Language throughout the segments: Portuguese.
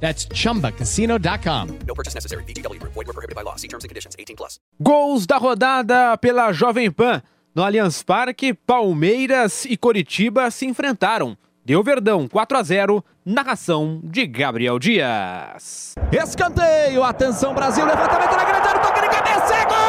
That's chumbacasino.com. No purchase necessary. VGW Group. Void were prohibited by law. See terms and conditions. 18 plus. Gols da rodada pela Jovem Pan. No Allianz Parque, Palmeiras e Coritiba se enfrentaram. Deu Verdão 4 a 0, narração de Gabriel Dias. Escanteio, atenção Brasil, levantamento na grande área, toque de cabeça, é! Gol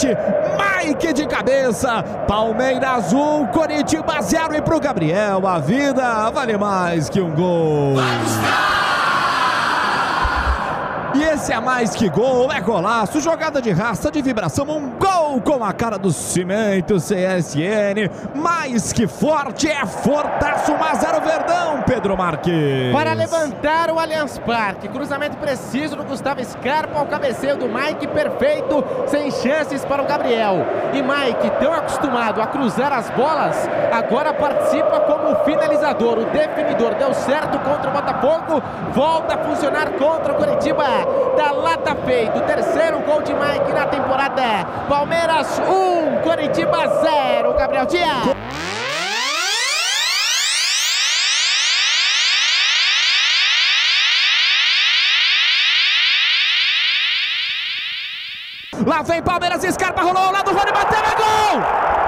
frente, Mike de cabeça, Palmeiras 1, Coritiba 0 e pro Gabriel a vida vale mais que um gol. E esse é mais que gol, é golaço, jogada de raça, de vibração, um gol com a cara do Cimento CSN, mais que forte, é fortaço, mas era o Verdão, Pedro Marques. Para levantar o Allianz Parque, cruzamento preciso do Gustavo Scarpa ao cabeceio do Mike, perfeito, sem chances para o Gabriel. E Mike, tão acostumado a cruzar as bolas, agora participa como finalizador. O definidor deu certo contra o Botafogo, volta a funcionar contra o Curitiba. Da lata feito, terceiro gol de Mike na temporada. Palmeiras 1, Curitiba 0. Gabriel Dias. Lá vem Palmeiras, Scarpa rolou ao lado, Rony bateu, é gol!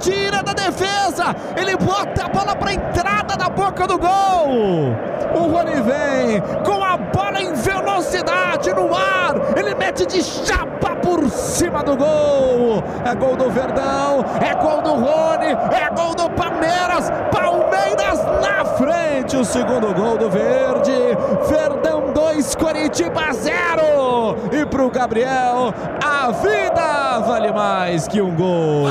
Tira da defesa. Ele bota a bola para entrada da boca do gol. O Rony vem com a bola em velocidade no ar. Ele mete de chapa por cima do gol. É gol do Verdão, é gol do Rony, é gol do Palmeiras. Na frente. O segundo gol do Verde. Verdão 2, Coritiba 0. E pro Gabriel, a vida vale mais que um gol.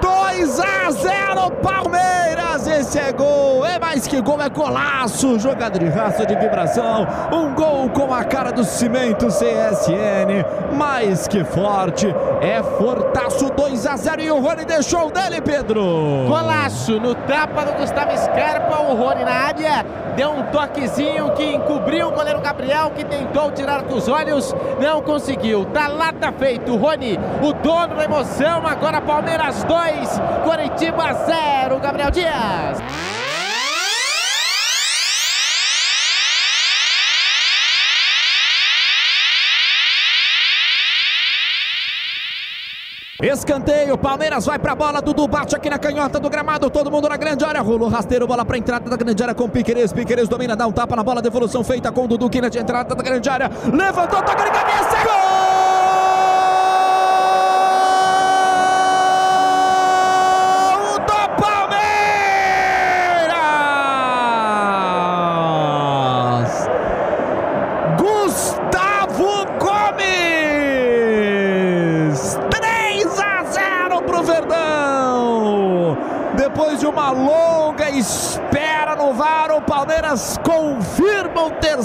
2 a 0 Palmeiras, esse é gol, é mais que gol, é golaço, jogada de raça de vibração, um gol com a cara do Cimento CSN, mais que forte, é fortaço 2 a 0 e o Rony deixou dele, Pedro. Golaço no tapa do Gustavo Scarpa, o Rony na área, deu um toquezinho que encobriu o goleiro Gabriel, que tentou tirar dos olhos, não conseguiu. Tá lá, tá feito. Rony, o dono da emoção, agora Palmeiras 2, Coritiba 0, Gabriel Dias. Escanteio, Palmeiras vai pra bola, Dudu bate aqui na canhota do gramado, todo mundo na grande área, rolou rasteiro, bola pra entrada da grande área com Piqueires, Piqueires domina, dá um tapa na bola, devolução feita com o Dudu, que na entrada da grande área, levantou, toca de cabeça, gol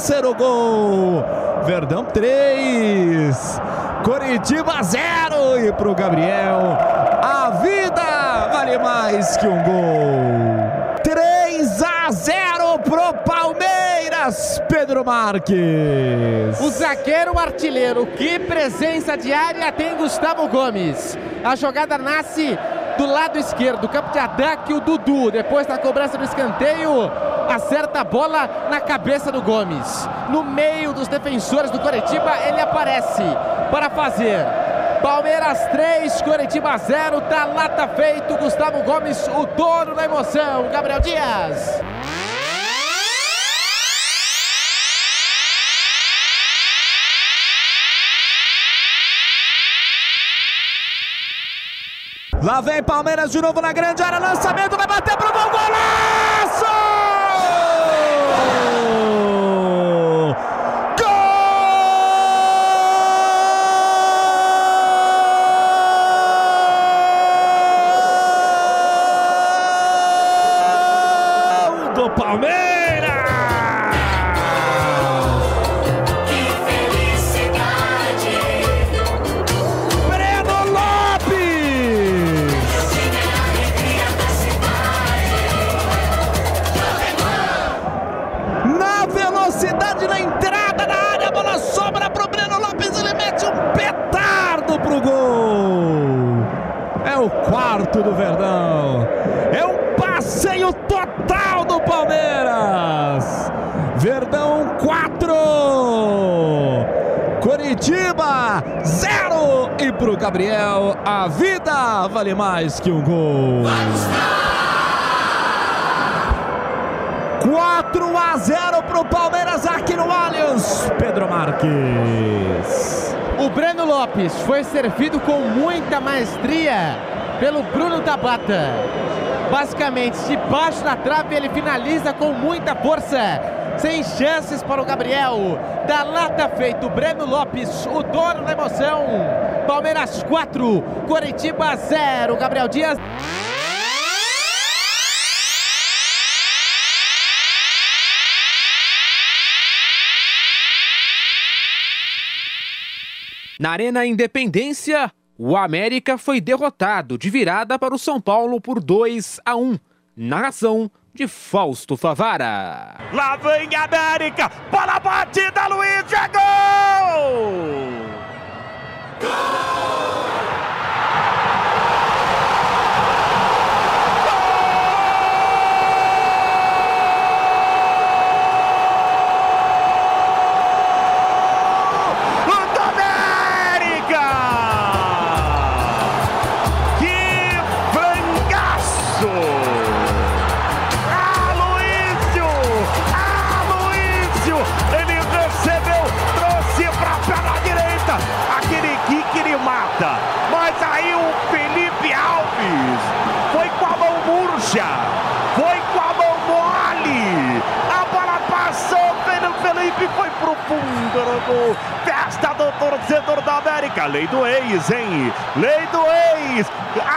terceiro gol. Verdão 3, Coritiba 0 e pro Gabriel a vida vale mais que um gol. 3 a 0 pro Palmeiras, Pedro Marques. O zagueiro artilheiro, que presença diária tem Gustavo Gomes. A jogada nasce do lado esquerdo, campo de ataque, o Dudu. Depois da cobrança do escanteio, acerta a bola na cabeça do Gomes. No meio dos defensores do Coritiba, ele aparece para fazer. Palmeiras 3, Coritiba 0, tá lá, tá feito. Gustavo Gomes, o dono da emoção. Gabriel Dias. Lá vem Palmeiras de novo na grande área, lançamento, vai bater pro gol, golaço! Gabriel a vida vale mais que um gol. 4 a 0 pro Palmeiras aqui no Allianz. Pedro Marques. O Breno Lopes foi servido com muita maestria pelo Bruno Tabata. Basicamente, de baixo da trave, ele finaliza com muita força. Sem chances para o Gabriel. Da lata feito, Breno Lopes, o dono da emoção. Palmeiras 4, Coritiba 0. Gabriel Dias. Na Arena Independência, o América foi derrotado de virada para o São Paulo por 2 a 1. Narração de Fausto Favara. Lá vem a América, bola batida, Luiz, é gol! Gol Alves foi com a mão murcha. Felipe, foi pro fundo no gol. Festa do torcedor da América. Lei do ex, hein? Lei do ex.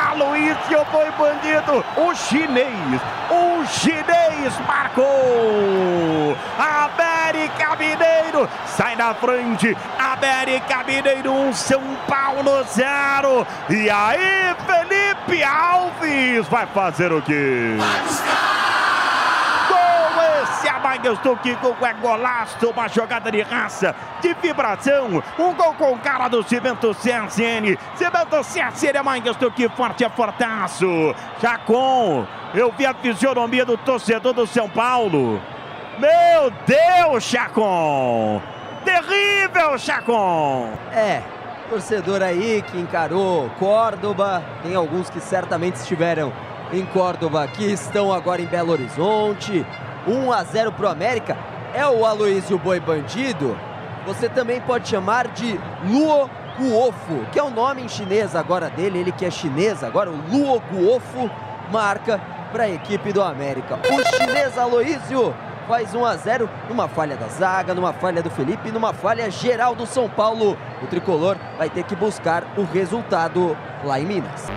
Aloísio foi bandido. O chinês. O chinês marcou. América Mineiro sai na frente. América Mineiro 1, São Paulo 0. E aí, Felipe Alves vai fazer o quê? Gol esse do Kiko é golaço, uma jogada de raça, de vibração, um gol com cara do Cimento CSN, Cimento CSN é do que forte é fortaço, Chacon, eu vi a fisionomia do torcedor do São Paulo, meu Deus, Chacon, terrível, Chacon. É, torcedor aí que encarou Córdoba, tem alguns que certamente estiveram em Córdoba, que estão agora em Belo Horizonte. 1 a 0 pro América. É o Aloysio Boi Bandido. Você também pode chamar de Luo Guofo, que é o nome em chinês agora dele, ele que é chinês agora, o Luo Guofo marca para a equipe do América. O chinês Aloysio faz 1 a 0 numa falha da zaga, numa falha do Felipe, numa falha geral do São Paulo. O tricolor vai ter que buscar o resultado lá em Minas.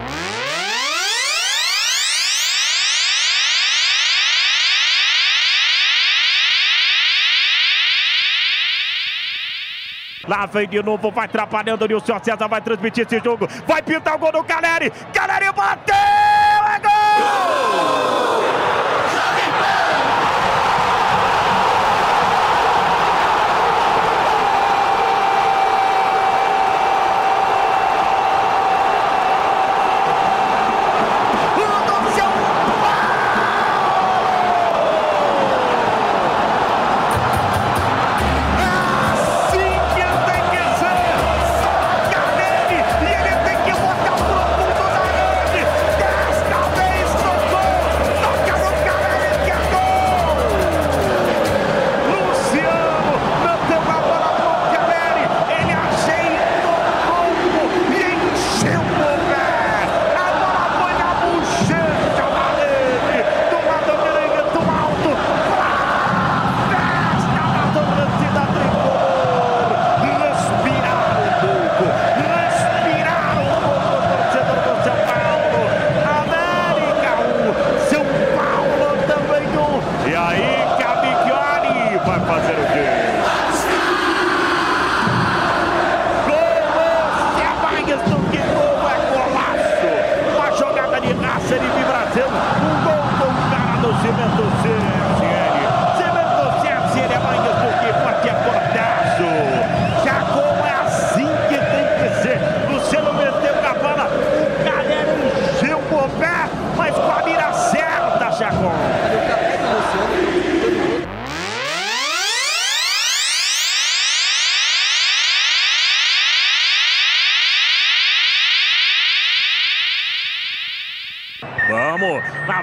Lá vem de novo, vai atrapalhando o Nilson César, vai transmitir esse jogo. Vai pintar o gol do Caleri. Caleri bateu! É gol! Assim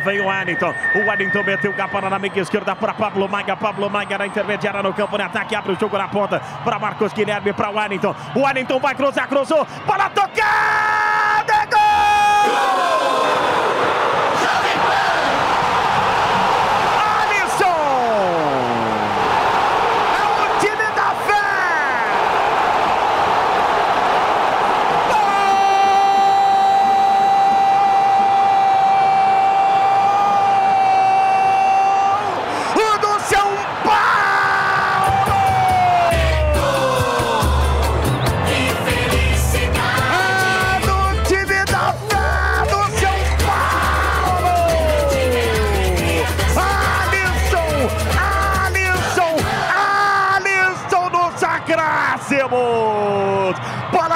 vem o Wellington. O Wellington meteu a bola na meia esquerda para Pablo Maia. Pablo Maia na intermediária no campo de ataque. Abre o jogo na ponta para Marcos Guilherme, para o Wellington. O Wellington vai cruzar, cruzou. Bola tocada!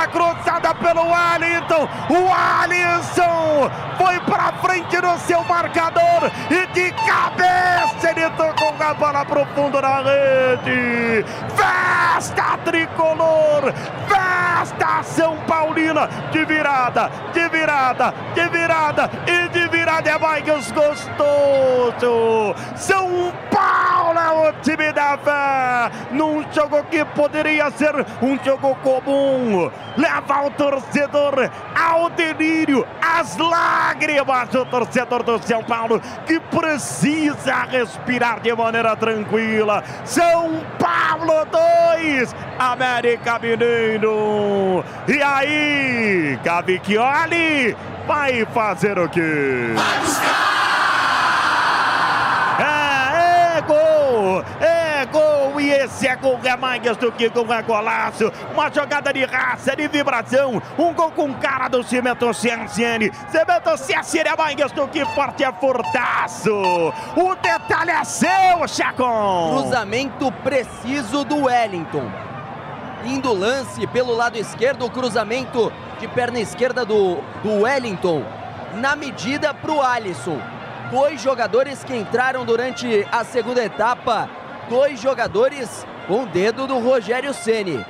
Cruzada pelo Wellington! O Alisson foi pra frente no seu marcador e de cabeça ele tocou a bola pro fundo da rede! Festa tricolor! Festa São Paulina! De virada, de virada, de virada e de virada é mais gostoso! São Paulo o time da fé! Num jogo que poderia ser um jogo comum, leva o torcedor ao delírio, às lágrimas do torcedor do São Paulo que precisa respirar de maneira tranquila. São Paulo 2, América Mineiro. E aí, Cavicchioli vai fazer o quê? É, é gol! É gol! E esse é gol é mais do que gol, é golaço! Uma jogada de raça, de vibração! Um gol com cara do Cimento CSN! Cimento CSN é mais do que forte, é furtaço! O detalhe é seu, Chacon! Cruzamento preciso do Wellington. Lindo lance pelo lado esquerdo, o cruzamento de perna esquerda do, do Wellington. Na medida para o Alisson. Dois jogadores que entraram durante a segunda etapa. Dois jogadores com o dedo do Rogério Ceni.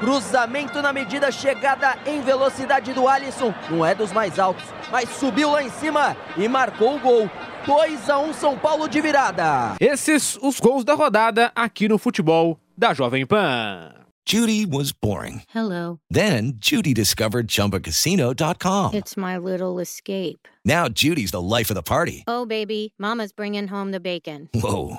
Cruzamento na medida, chegada em velocidade do Alisson. Não é dos mais altos, mas subiu lá em cima e marcou o gol. 2 a 1 São Paulo de virada. Esses os gols da rodada aqui no futebol da Jovem Pan. Judy was boring. Hello. Then Judy discovered ChumbaCasino.com. It's my little escape. Now Judy's the life of the party. Oh, baby, Mama's bringing home the bacon. Whoa,